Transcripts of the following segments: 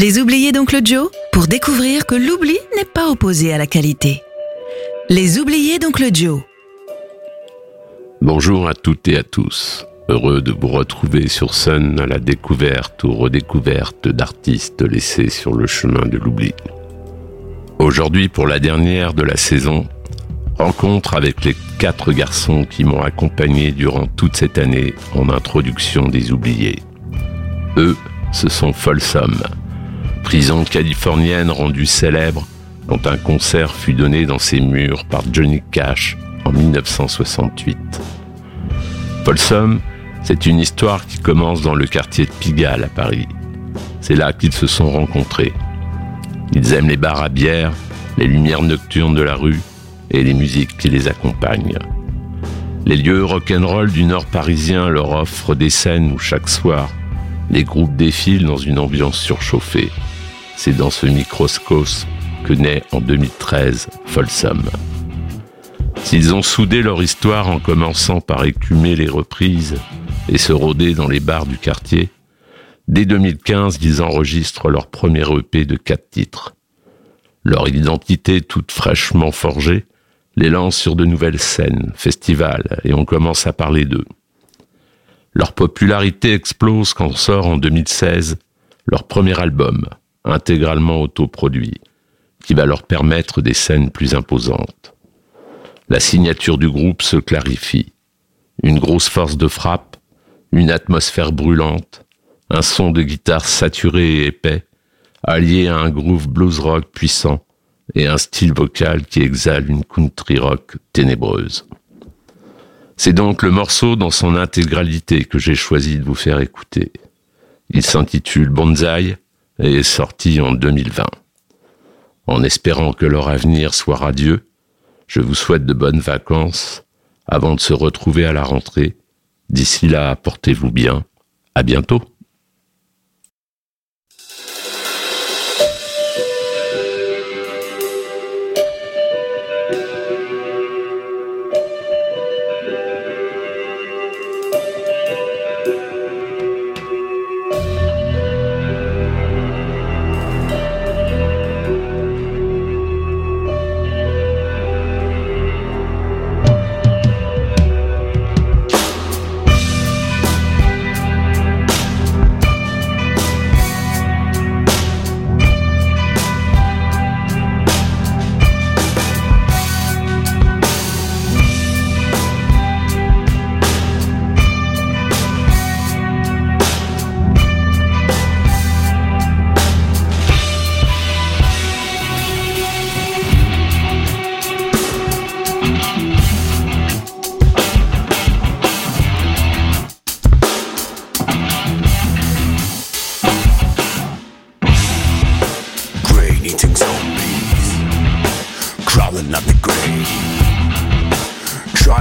Les oubliés Joe pour découvrir que l'oubli n'est pas opposé à la qualité. Les oubliés d'Oncle Joe. Bonjour à toutes et à tous. Heureux de vous retrouver sur Sun à la découverte ou redécouverte d'artistes laissés sur le chemin de l'oubli. Aujourd'hui, pour la dernière de la saison, rencontre avec les quatre garçons qui m'ont accompagné durant toute cette année en introduction des oubliés. Eux, ce sont Folsom, prison californienne rendue célèbre dont un concert fut donné dans ses murs par Johnny Cash en 1968. Folsom, c'est une histoire qui commence dans le quartier de Pigalle à Paris. C'est là qu'ils se sont rencontrés. Ils aiment les bars à bière, les lumières nocturnes de la rue et les musiques qui les accompagnent. Les lieux rock'n'roll du nord parisien leur offrent des scènes où chaque soir, les groupes défilent dans une ambiance surchauffée. C'est dans ce microscosme que naît en 2013 Folsom. S'ils ont soudé leur histoire en commençant par écumer les reprises et se rôder dans les bars du quartier, dès 2015, ils enregistrent leur premier EP de quatre titres. Leur identité toute fraîchement forgée les lance sur de nouvelles scènes, festivals, et on commence à parler d'eux. Leur popularité explose quand sort en 2016 leur premier album, intégralement autoproduit, qui va leur permettre des scènes plus imposantes. La signature du groupe se clarifie. Une grosse force de frappe, une atmosphère brûlante, un son de guitare saturé et épais, allié à un groove blues rock puissant et un style vocal qui exhale une country rock ténébreuse. C'est donc le morceau dans son intégralité que j'ai choisi de vous faire écouter. Il s'intitule Bonzai et est sorti en 2020. En espérant que leur avenir soit radieux, je vous souhaite de bonnes vacances avant de se retrouver à la rentrée. D'ici là, portez-vous bien. À bientôt.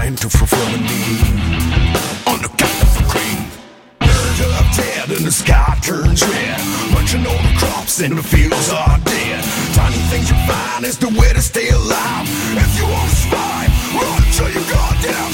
Trying to fulfill a need on the count of a cream. Birds are dead and the sky turns red. You know the crops in the fields are dead. Tiny things you find is the way to stay alive. If you want to survive, run till you goddamn